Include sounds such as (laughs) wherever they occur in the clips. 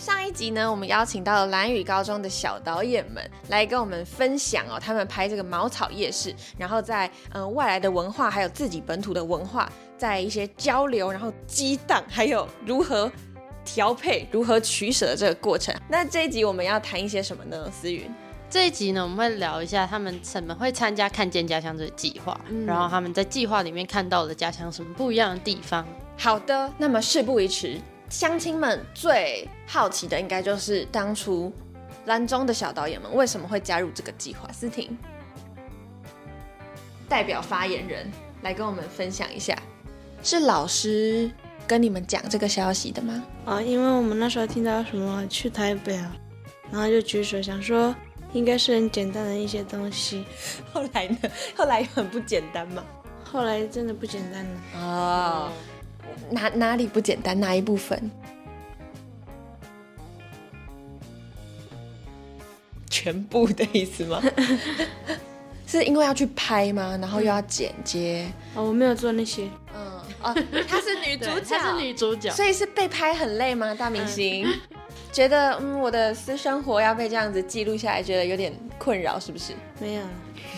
上一集呢，我们邀请到了蓝宇高中的小导演们来跟我们分享哦，他们拍这个茅草夜市，然后在嗯外来的文化还有自己本土的文化，在一些交流，然后激荡，还有如何调配、如何取舍的这个过程。(laughs) 那这一集我们要谈一些什么呢？思云，这一集呢，我们会聊一下他们怎么会参加看见家乡这个计划，然后他们在计划里面看到了家乡什么不一样的地方。好的，那么事不宜迟。乡亲们最好奇的应该就是当初蓝中的小导演们为什么会加入这个计划？思婷代表发言人来跟我们分享一下，是老师跟你们讲这个消息的吗？啊，因为我们那时候听到什么去台北啊，然后就举手想说应该是很简单的一些东西。(laughs) 后来呢？后来很不简单嘛？后来真的不简单了。哦。哪哪里不简单？哪一部分？全部的意思吗？(laughs) 是因为要去拍吗？然后又要剪接？哦，我没有做那些。嗯哦，她是女主角，(laughs) 她是女主角，所以是被拍很累吗？大明星觉得嗯，我的私生活要被这样子记录下来，觉得有点困扰，是不是？没有。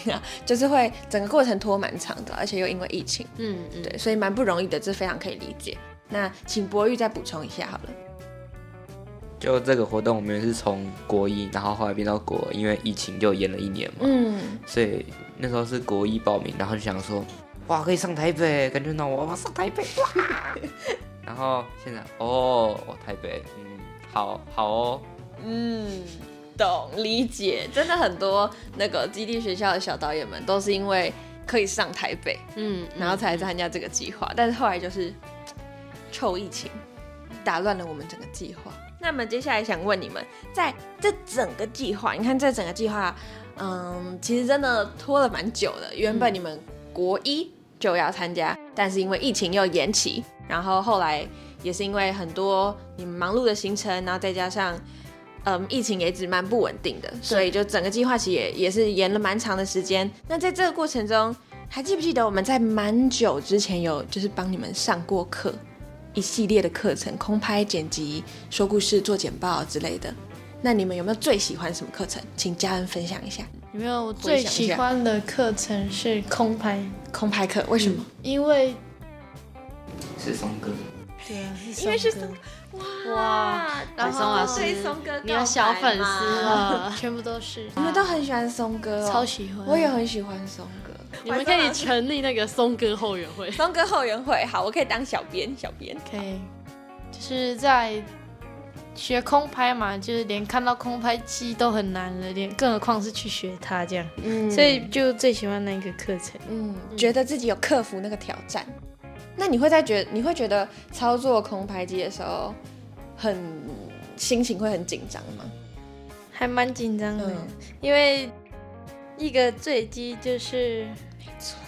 (laughs) 就是会整个过程拖蛮长的，而且又因为疫情，嗯嗯，对，所以蛮不容易的，这非常可以理解。那请博玉再补充一下好了。就这个活动，我们是从国一，然后后来变到国，因为疫情就延了一年嘛，嗯，所以那时候是国一报名，然后就想说，哇，可以上台北，感觉到我要上台北，哇，(laughs) 然后现在哦，台北，嗯，好好哦，嗯。懂理解，真的很多那个基地学校的小导演们都是因为可以上台北，嗯，然后才参加这个计划，但是后来就是臭疫情打乱了我们整个计划。那么接下来想问你们，在这整个计划，你看这整个计划，嗯，其实真的拖了蛮久的。原本你们国一就要参加，但是因为疫情又延期，然后后来也是因为很多你们忙碌的行程，然后再加上。嗯，疫情也一直蛮不稳定的，所以就整个计划期也也是延了蛮长的时间。那在这个过程中，还记不记得我们在蛮久之前有就是帮你们上过课，一系列的课程，空拍、剪辑、说故事、做简报之类的。那你们有没有最喜欢什么课程？请家人分享一下。有没有最喜欢的课程是空拍？空拍课为什么？因为是松哥。因为是松。哇，然后对松哥，你有小粉丝了，全部都是，你们都很喜欢松哥，超喜欢，我也很喜欢松哥。你们可以成立那个松哥后援会，松哥后援会，好，我可以当小编，小编。可以，就是在学空拍嘛，就是连看到空拍机都很难了，连更何况是去学它这样，嗯，所以就最喜欢那个课程，嗯，觉得自己有克服那个挑战。那你会在觉你会觉得操作空拍机的时候，很心情会很紧张吗？还蛮紧张的，因为一个坠机就是没错，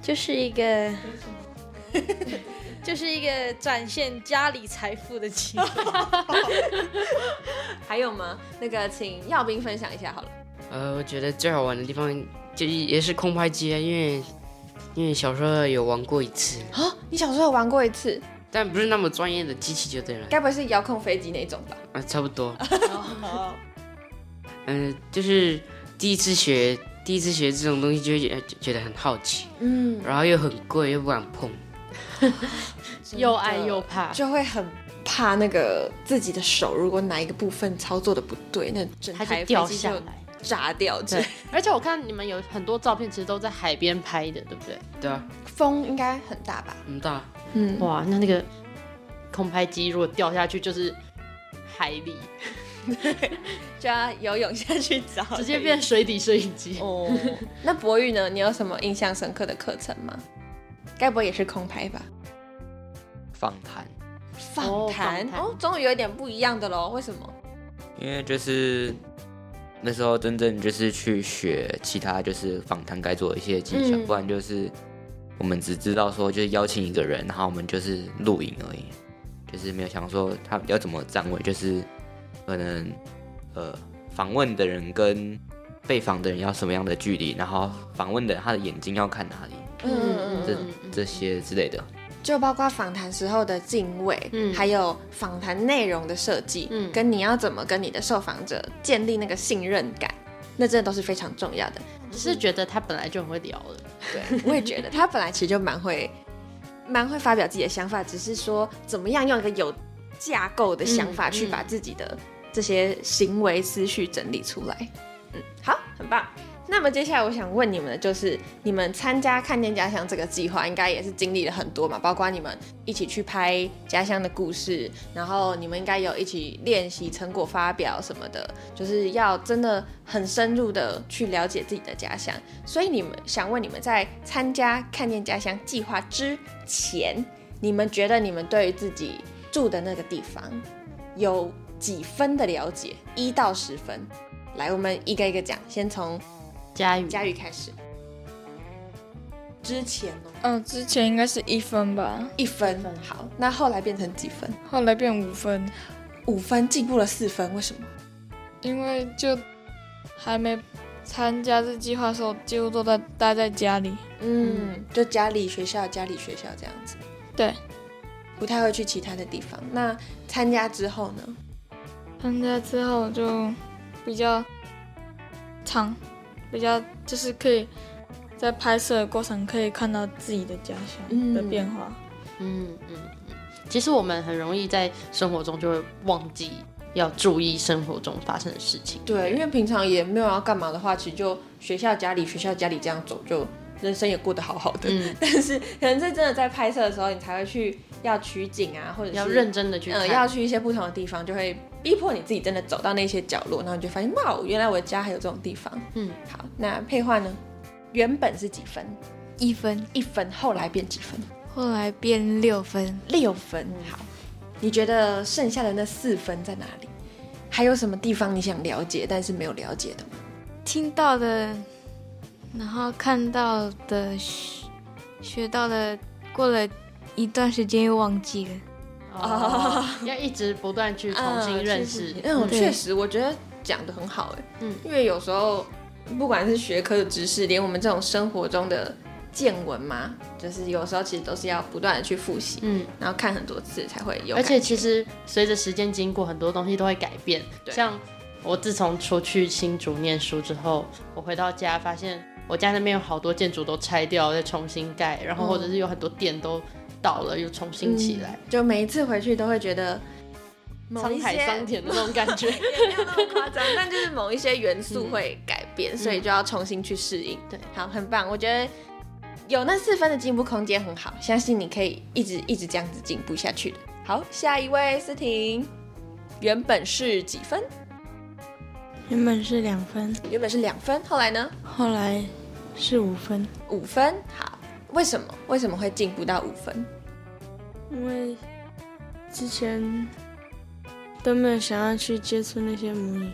就是一个 (laughs) 就是一个展现家里财富的机会。(laughs) 还有吗？那个请耀斌分享一下好了。呃，我觉得最好玩的地方就也是空拍机啊，因为。因为小时候有玩过一次啊，你小时候有玩过一次，但不是那么专业的机器就对了，该不会是遥控飞机那种吧？啊，差不多。嗯，(laughs) 就是第一次学，第一次学这种东西就会觉觉得很好奇，嗯，然后又很贵，又不敢碰，(laughs) 又爱又怕，就会很怕那个自己的手，如果哪一个部分操作的不对，那整台掉下来。炸掉，对。而且我看你们有很多照片，其实都在海边拍的，对不对？对啊。风应该很大吧？很大。嗯。哇，那那个空拍机如果掉下去，就是海里，对 (laughs) 就要游泳下去找，直接变水底摄影机。哦。(laughs) 那博宇呢？你有什么印象深刻的课程吗？该不会也是空拍吧？访谈。访谈哦，终于有点不一样的喽。为什么？因为就是。那时候真正就是去学其他就是访谈该做的一些技巧，不然就是我们只知道说就是邀请一个人，然后我们就是录影而已，就是没有想说他要怎么站位，就是可能呃访问的人跟被访的人要什么样的距离，然后访问的他的眼睛要看哪里，嗯。这这些之类的。就包括访谈时候的敬畏，嗯，还有访谈内容的设计，嗯，跟你要怎么跟你的受访者建立那个信任感，那真的都是非常重要的。只是觉得他本来就很会聊了，对，我也觉得他本来其实就蛮会，(laughs) 蛮会发表自己的想法，只是说怎么样用一个有架构的想法去把自己的这些行为思绪整理出来。嗯，好，很棒。那么接下来我想问你们的就是，你们参加看见家乡这个计划，应该也是经历了很多嘛？包括你们一起去拍家乡的故事，然后你们应该有一起练习成果发表什么的，就是要真的很深入的去了解自己的家乡。所以你们想问你们在参加看见家乡计划之前，你们觉得你们对于自己住的那个地方有几分的了解？一到十分，来，我们一个一个讲，先从。佳宇，佳宇开始。之前哦，嗯，之前应该是一分吧，一分。好，那后来变成几分？后来变五分，五分进步了四分，为什么？因为就还没参加这计划的时候，几乎都在待在家里。嗯，就家里学校，家里学校这样子。对，不太会去其他的地方。那参加之后呢？参加之后就比较长。比较就是可以在拍摄的过程可以看到自己的家乡的变化。嗯嗯嗯。其实我们很容易在生活中就会忘记要注意生活中发生的事情。对，因为平常也没有要干嘛的话，其实就学校家里学校家里这样走，就人生也过得好好的。嗯。(laughs) 但是可能是真的在拍摄的时候，你才会去要取景啊，或者是要认真的去，嗯，要去一些不同的地方，就会。逼迫你自己真的走到那些角落，然后你就发现哇，原来我的家还有这种地方。嗯，好，那配画呢？原本是几分？一分，一分，后来变几分？后来变六分，六分。好，你觉得剩下的那四分在哪里？还有什么地方你想了解但是没有了解的吗？听到的，然后看到的，学到的，过了一段时间又忘记了。哦，(laughs) 要一直不断去重新认识。嗯，确实，我觉得讲的很好哎。嗯，因为有时候不管是学科的知识，连我们这种生活中的见闻嘛，就是有时候其实都是要不断的去复习，嗯，然后看很多次才会有。而且其实随着时间经过，很多东西都会改变。像我自从出去新竹念书之后，我回到家发现我家那边有好多建筑都拆掉再重新盖，然后或者是有很多店都。倒了又重新起来，就每一次回去都会觉得沧海桑田的那种感觉，(laughs) 也没有那么夸张，但就是某一些元素会改变，所以就要重新去适应。对，好，很棒，我觉得有那四分的进步空间很好，相信你可以一直一直这样子进步下去的。好，下一位思婷，原本是几分？原本是两分，原本是两分，后来呢？后来是五分，五分。好，为什么？为什么会进步到五分？因为之前都没有想要去接触那些母语，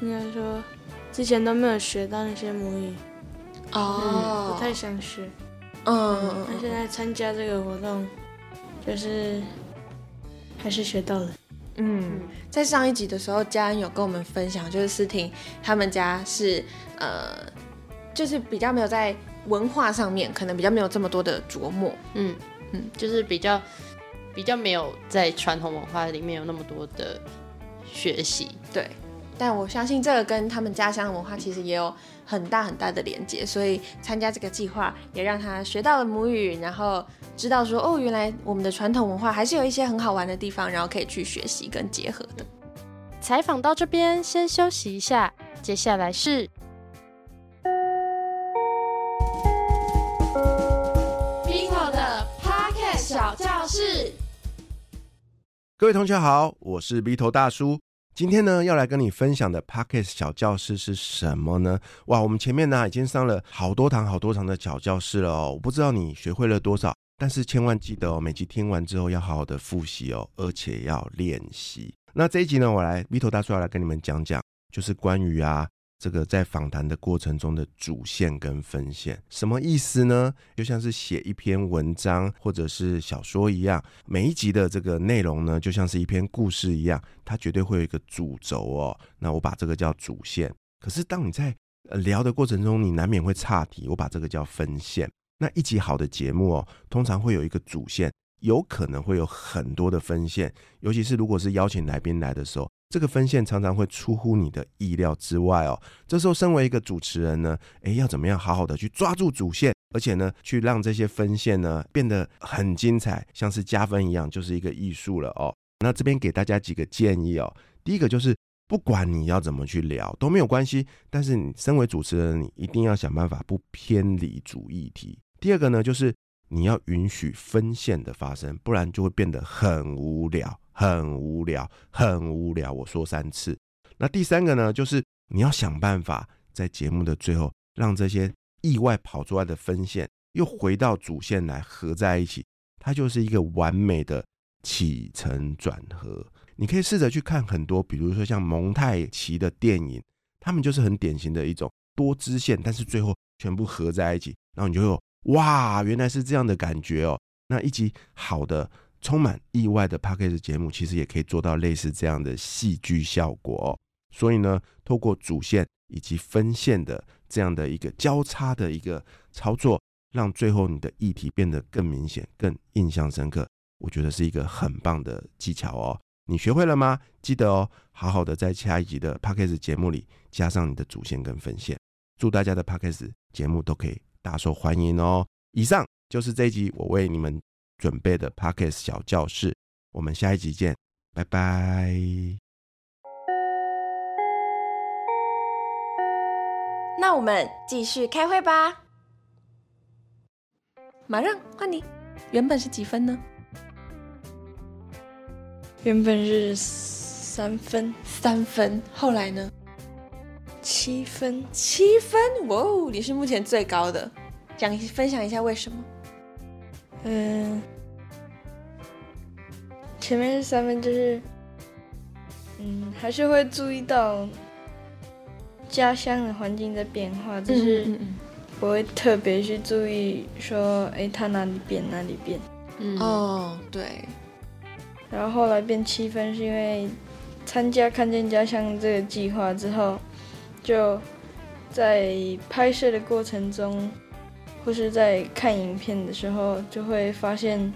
应该说之前都没有学到那些母语，哦，不太想学，嗯，那现在参加这个活动，就是还是学到了，嗯，在上一集的时候，家恩有跟我们分享，就是思婷他们家是呃，就是比较没有在文化上面，可能比较没有这么多的琢磨，嗯。嗯，就是比较比较没有在传统文化里面有那么多的学习，对。但我相信这个跟他们家乡的文化其实也有很大很大的连接，所以参加这个计划也让他学到了母语，然后知道说哦，原来我们的传统文化还是有一些很好玩的地方，然后可以去学习跟结合的。采访到这边先休息一下，接下来是。各位同学好，我是 B 头大叔。今天呢，要来跟你分享的 Pocket 小教室是什么呢？哇，我们前面呢已经上了好多堂、好多堂的小教室了哦。我不知道你学会了多少，但是千万记得哦，每集听完之后要好好的复习哦，而且要练习。那这一集呢，我来 B 头大叔要来跟你们讲讲就是关于啊。这个在访谈的过程中的主线跟分线什么意思呢？就像是写一篇文章或者是小说一样，每一集的这个内容呢，就像是一篇故事一样，它绝对会有一个主轴哦。那我把这个叫主线。可是当你在聊的过程中，你难免会岔题，我把这个叫分线。那一集好的节目哦，通常会有一个主线，有可能会有很多的分线，尤其是如果是邀请来宾来的时候。这个分线常常会出乎你的意料之外哦。这时候，身为一个主持人呢，诶，要怎么样好好的去抓住主线，而且呢，去让这些分线呢变得很精彩，像是加分一样，就是一个艺术了哦。那这边给大家几个建议哦。第一个就是，不管你要怎么去聊都没有关系，但是你身为主持人，你一定要想办法不偏离主议题。第二个呢，就是你要允许分线的发生，不然就会变得很无聊。很无聊，很无聊。我说三次。那第三个呢，就是你要想办法在节目的最后，让这些意外跑出来的分线又回到主线来合在一起，它就是一个完美的起承转合。你可以试着去看很多，比如说像蒙太奇的电影，他们就是很典型的一种多支线，但是最后全部合在一起，然后你就有哇，原来是这样的感觉哦。那一集好的。充满意外的 p a c k a g e 节目，其实也可以做到类似这样的戏剧效果。所以呢，透过主线以及分线的这样的一个交叉的一个操作，让最后你的议题变得更明显、更印象深刻，我觉得是一个很棒的技巧哦。你学会了吗？记得哦，好好的在下一集的 p a c k a g e 节目里加上你的主线跟分线。祝大家的 p a c k a g e 节目都可以大受欢迎哦。以上就是这一集我为你们。准备的 Pockets 小教室，我们下一集见，拜拜。那我们继续开会吧。马上换你，原本是几分呢？原本是三分，三分。后来呢？七分，七分。哇哦，你是目前最高的。讲分享一下为什么？嗯。前面是三分，就是，嗯，还是会注意到家乡的环境在变化，就是不会特别去注意说，哎，它哪里变哪里变。嗯哦，对。然后后来变七分，是因为参加看见家乡这个计划之后，就在拍摄的过程中，或是在看影片的时候，就会发现。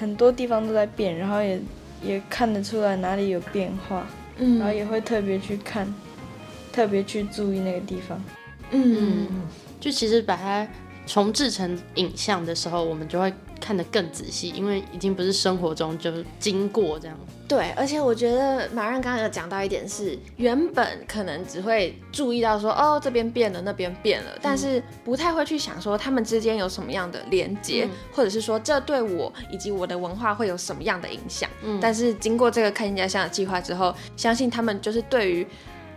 很多地方都在变，然后也也看得出来哪里有变化，嗯，然后也会特别去看，特别去注意那个地方，嗯，就其实把它重制成影像的时候，我们就会。看得更仔细，因为已经不是生活中就经过这样。对，而且我觉得马让刚刚有讲到一点是，原本可能只会注意到说，哦这边变了，那边变了，但是不太会去想说他们之间有什么样的连接，或者是说这对我以及我的文化会有什么样的影响。嗯，但是经过这个看见家乡的计划之后，相信他们就是对于，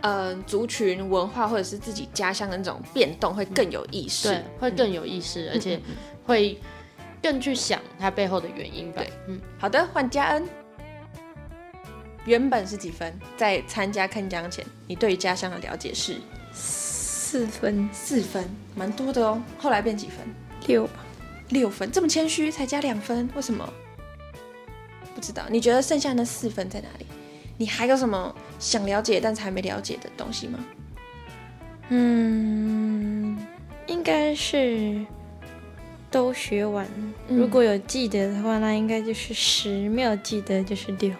呃，族群文化或者是自己家乡的那种变动会更有意识，对，会更有意识，而且会。更去想它背后的原因吧。对，嗯，好的，换嘉恩。原本是几分？在参加看江前，你对家乡的了解是四分，四分，蛮多的哦。后来变几分？六，六分，这么谦虚，才加两分，为什么？不知道。你觉得剩下那四分在哪里？你还有什么想了解但是还没了解的东西吗？嗯，应该是。都学完，如果有记得的话，那应该就是十；没有记得就是六。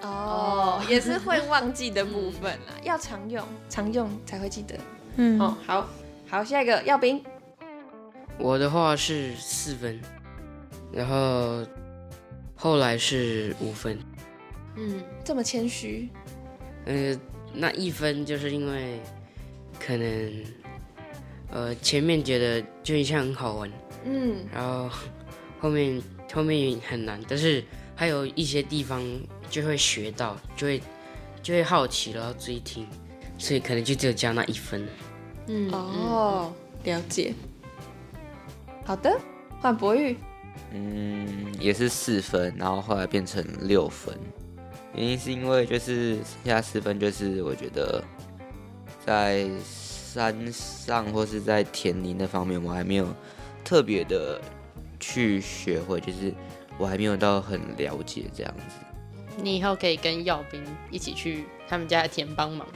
哦，也是会忘记的部分啦，要常用，常用才会记得。嗯，哦，好，好，下一个耀斌。我的话是四分，然后后来是五分。嗯，这么谦虚。呃，那一分就是因为可能，呃，前面觉得就一项很好玩。嗯，然后后面后面很难，但是还有一些地方就会学到，就会就会好奇，然后追听，所以可能就只有加那一分。嗯哦，了解。好的，换博玉。嗯，也是四分，然后后来变成六分。原因是因为就是剩下四分，就是我觉得在山上或是在田林那方面，我还没有特别的去学会，就是我还没有到很了解这样子。你以后可以跟耀斌一起去他们家的田帮忙。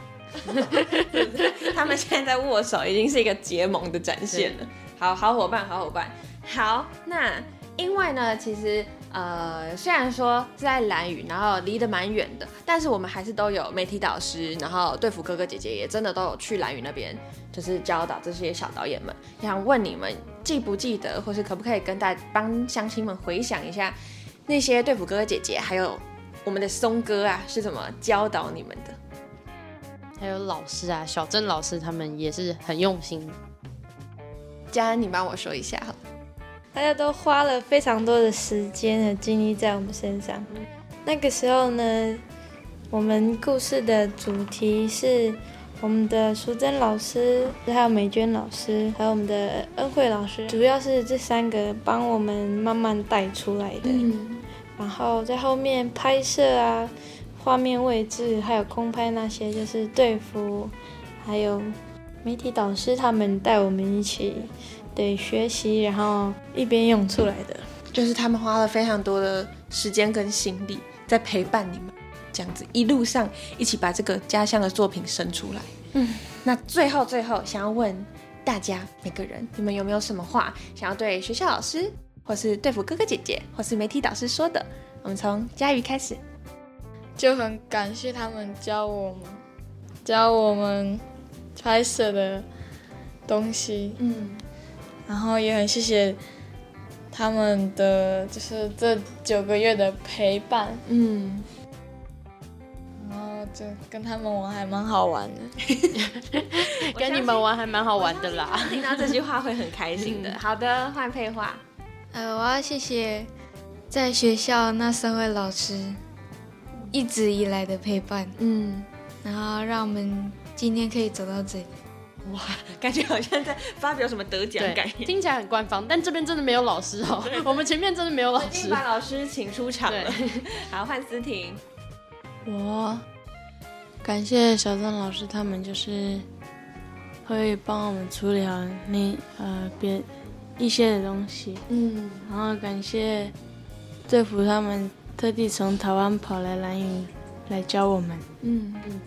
(laughs) 他们现在在握手，已经是一个结盟的展现了。好好伙伴，好伙伴。好，那因为呢，其实呃，虽然说是在蓝屿，然后离得蛮远的，但是我们还是都有媒体导师，然后队服哥哥姐姐也真的都有去蓝屿那边，就是教导这些小导演们。想问你们记不记得，或是可不可以跟大帮乡亲们回想一下，那些队服哥哥姐姐，还有我们的松哥啊，是怎么教导你们的？还有老师啊，小郑老师他们也是很用心。佳恩，你帮我说一下哈。大家都花了非常多的时间和精力在我们身上。那个时候呢，我们故事的主题是我们的淑珍老师，还有美娟老师，还有我们的恩惠老师，主要是这三个帮我们慢慢带出来的。然后在后面拍摄啊。画面位置还有空拍那些，就是队服，还有媒体导师他们带我们一起对学习，然后一边用出来的，就是他们花了非常多的时间跟心力在陪伴你们，这样子一路上一起把这个家乡的作品生出来。嗯，那最后最后想要问大家每个人，你们有没有什么话想要对学校老师，或是对付哥哥姐姐，或是媒体导师说的？我们从佳瑜开始。就很感谢他们教我们，教我们拍摄的东西，嗯，然后也很谢谢他们的，就是这九个月的陪伴，嗯，然后就跟他们玩还蛮好玩的，(laughs) 跟你们玩还蛮好玩的啦，听到这句话会很开心的。好的，换配话，呃，我要谢谢在学校那三位老师。一直以来的陪伴，嗯，然后让我们今天可以走到这里，哇，(laughs) 感觉好像在发表什么得奖感言，听起来很官方，但这边真的没有老师哦，我们前面真的没有老师，把老师请出场了，(laughs) 好，换思婷，我感谢小郑老师，他们就是会帮我们处理好那呃别一些的东西，嗯，然后感谢队服他们。特地从台湾跑来蓝屿来教我们。嗯嗯。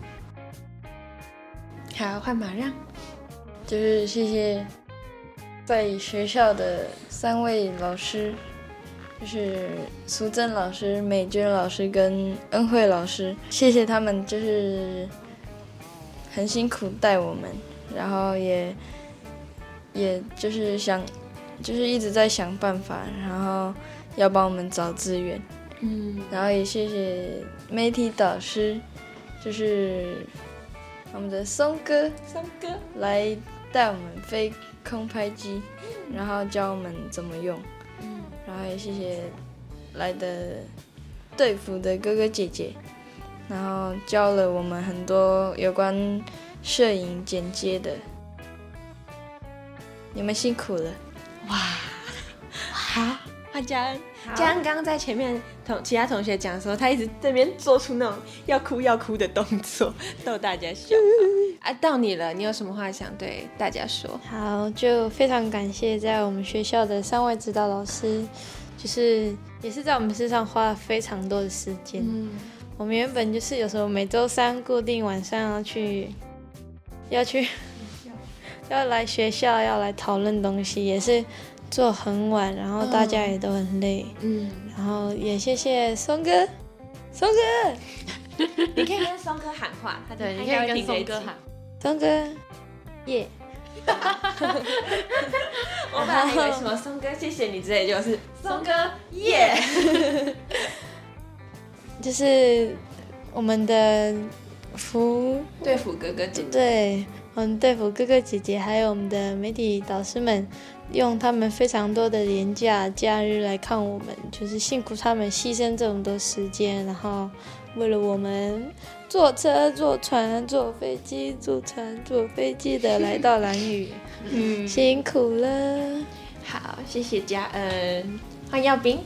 好，换马让。就是谢谢在学校的三位老师，就是苏珍老师、美娟老师跟恩惠老师，谢谢他们，就是很辛苦带我们，然后也也就是想，就是一直在想办法，然后要帮我们找资源。嗯，然后也谢谢媒体导师，就是我们的松哥，松哥。来带我们飞空拍机，然后教我们怎么用。嗯，然后也谢谢来的队服的哥哥姐姐，然后教了我们很多有关摄影剪接的，你们辛苦了，哇，好，换佳恩。刚刚在前面同其他同学讲的时候，他一直这边做出那种要哭要哭的动作，逗大家笑。啊，到你了，你有什么话想对大家说？好，就非常感谢在我们学校的三位指导老师，就是也是在我们身上花了非常多的时间。嗯，我们原本就是有时候每周三固定晚上要去，要去，(laughs) 要来学校要来讨论东西，也是。做很晚，然后大家也都很累，嗯，然后也谢谢松哥，松哥，你可以跟松哥喊话，他对，你可以跟松哥喊，松哥，耶，(laughs) 我本来以为什么松哥谢谢你之类，就是松哥耶，(laughs) 就是我们的福。对福哥哥姐姐，对，我们队服哥哥姐姐，还有我们的媒体导师们。用他们非常多的年假假日来看我们，就是辛苦他们牺牲这么多时间，然后为了我们坐车、坐船、坐飞机、坐船、坐飞机的 (laughs) 来到蓝屿，嗯，辛苦了。好，谢谢嘉恩，欢迎耀斌。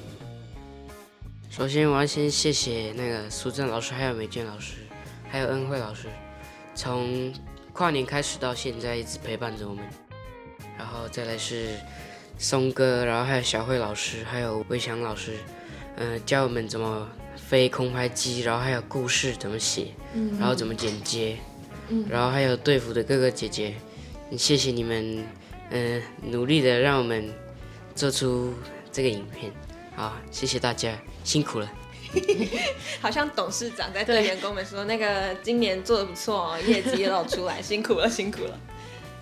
首先我要先谢谢那个苏正老师，还有美娟老师，还有恩惠老师，从跨年开始到现在一直陪伴着我们。然后再来是松哥，然后还有小慧老师，还有魏翔老师，嗯，教我们怎么飞空拍机，然后还有故事怎么写，嗯然后怎么剪接，然后还有队服的哥哥姐姐，谢谢你们，嗯，努力的让我们做出这个影片，好，谢谢大家，辛苦了。(laughs) 好像董事长在对员工们说，那个今年做的不错哦，业绩露出来，辛苦了，辛苦了。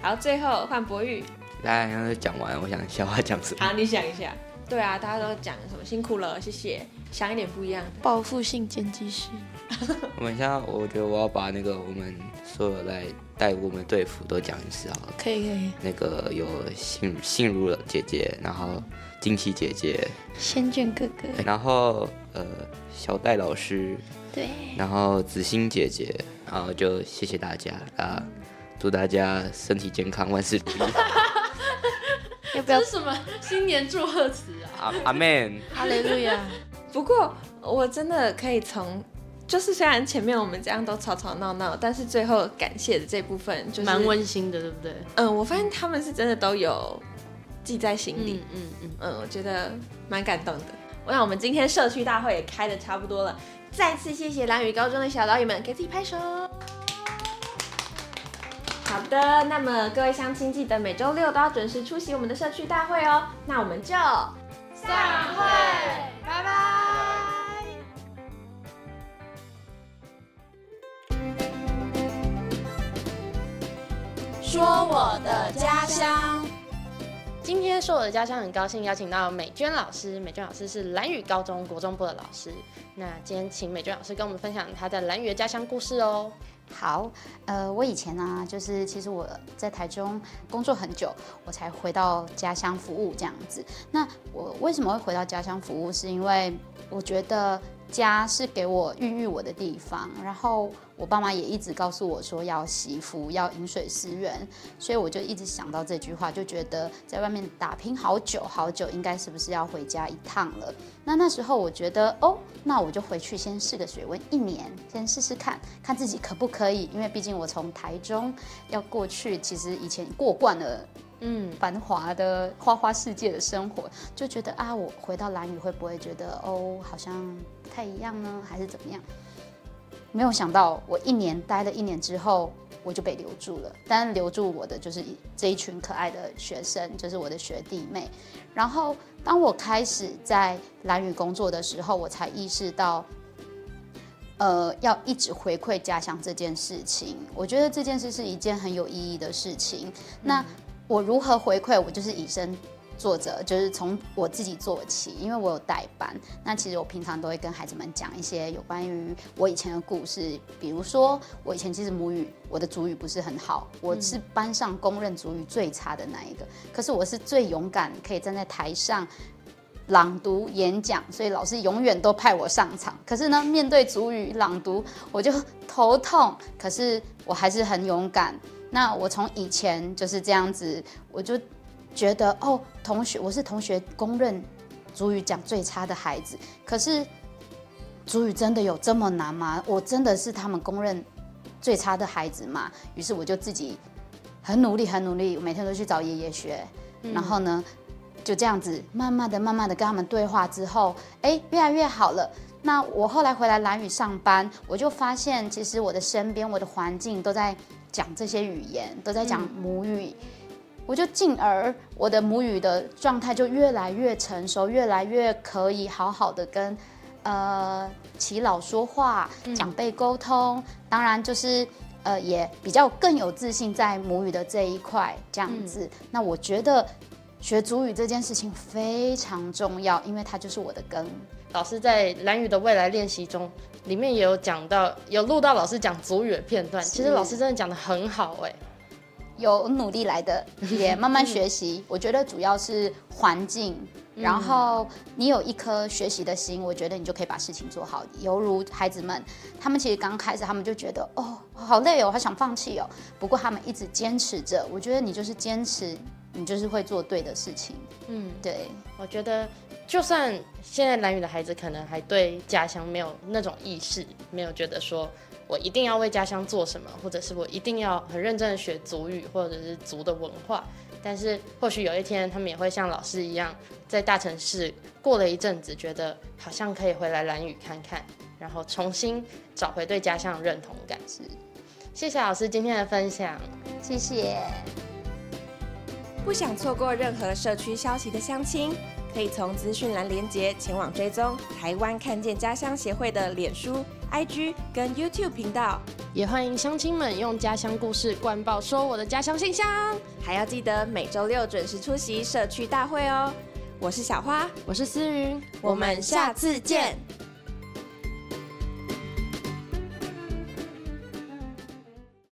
好，最后换博玉。大家刚讲完，我想笑话讲什么？好，你想一下。对啊，大家都讲什么？辛苦了，谢谢。想一点不一样的。报复性剪辑师。我们现在，我觉得我要把那个我们所有来带我们队服都讲一次好了。可以可以。那个有信信如了姐姐，然后惊奇姐姐，仙卷哥哥，然后呃小戴老师，对，然后子欣姐姐，然后就谢谢大家啊，祝大家身体健康，万事如意。(laughs) 要不要什么新年祝贺词啊？阿门，哈利路亚。(laughs) 不过我真的可以从，就是虽然前面我们这样都吵吵闹闹，但是最后感谢的这部分就是蛮温馨的，对不对？嗯，我发现他们是真的都有记在心里。嗯嗯嗯，我觉得蛮感动的。我想我们今天社区大会也开的差不多了，再次谢谢蓝宇高中的小导演们，给自己拍手。好的，那么各位乡亲记得每周六都要准时出席我们的社区大会哦。那我们就散会，拜拜。说我的家乡，今天说我的家乡，很高兴邀请到美娟老师。美娟老师是蓝屿高中国中部的老师。那今天请美娟老师跟我们分享她在蓝屿的家乡故事哦。好，呃，我以前呢，就是其实我在台中工作很久，我才回到家乡服务这样子。那我为什么会回到家乡服务？是因为我觉得。家是给我孕育我的地方，然后我爸妈也一直告诉我说要惜福，要饮水思源，所以我就一直想到这句话，就觉得在外面打拼好久好久，应该是不是要回家一趟了？那那时候我觉得，哦，那我就回去先试个水温，一年先试试看看自己可不可以，因为毕竟我从台中要过去，其实以前过惯了。嗯，繁华的花花世界的生活，就觉得啊，我回到蓝屿会不会觉得哦，好像不太一样呢，还是怎么样？没有想到，我一年待了一年之后，我就被留住了。但留住我的就是这一群可爱的学生，就是我的学弟妹。然后，当我开始在蓝屿工作的时候，我才意识到，呃，要一直回馈家乡这件事情。我觉得这件事是一件很有意义的事情。那我如何回馈？我就是以身作者，就是从我自己做起。因为我有代班，那其实我平常都会跟孩子们讲一些有关于我以前的故事。比如说，我以前其实母语，我的主语不是很好，我是班上公认主语最差的那一个。可是我是最勇敢，可以站在台上朗读演讲，所以老师永远都派我上场。可是呢，面对主语朗读，我就头痛。可是我还是很勇敢。那我从以前就是这样子，我就觉得哦，同学，我是同学公认主语讲最差的孩子。可是主语真的有这么难吗？我真的是他们公认最差的孩子吗？于是我就自己很努力，很努力，每天都去找爷爷学。然后呢，就这样子慢慢的、慢慢的跟他们对话之后，哎，越来越好了。那我后来回来蓝屿上班，我就发现其实我的身边、我的环境都在。讲这些语言都在讲母语，我就进而我的母语的状态就越来越成熟，越来越可以好好的跟呃耆老说话、长辈沟通。当然就是呃也比较更有自信在母语的这一块这样子。那我觉得学主语这件事情非常重要，因为它就是我的根。老师在蓝语的未来练习中。里面也有讲到，有录到老师讲主语的片段。其实老师真的讲的很好，哎，有努力来的，也慢慢学习。我觉得主要是环境，然后你有一颗学习的心，我觉得你就可以把事情做好。犹如孩子们，他们其实刚开始，他们就觉得哦，好累哦，好想放弃哦。不过他们一直坚持着，我觉得你就是坚持，你就是会做对的事情。嗯，对，我觉得。就算现在蓝屿的孩子可能还对家乡没有那种意识，没有觉得说我一定要为家乡做什么，或者是我一定要很认真的学族语或者是族的文化。但是或许有一天，他们也会像老师一样，在大城市过了一阵子，觉得好像可以回来蓝屿看看，然后重新找回对家乡的认同感。是，谢谢老师今天的分享，谢谢。不想错过任何社区消息的乡亲，可以从资讯栏连接前往追踪台湾看见家乡协会的脸书、IG 跟 YouTube 频道。也欢迎乡亲们用家乡故事灌爆说我的家乡信箱，还要记得每周六准时出席社区大会哦。我是小花，我是思云，我们下次见。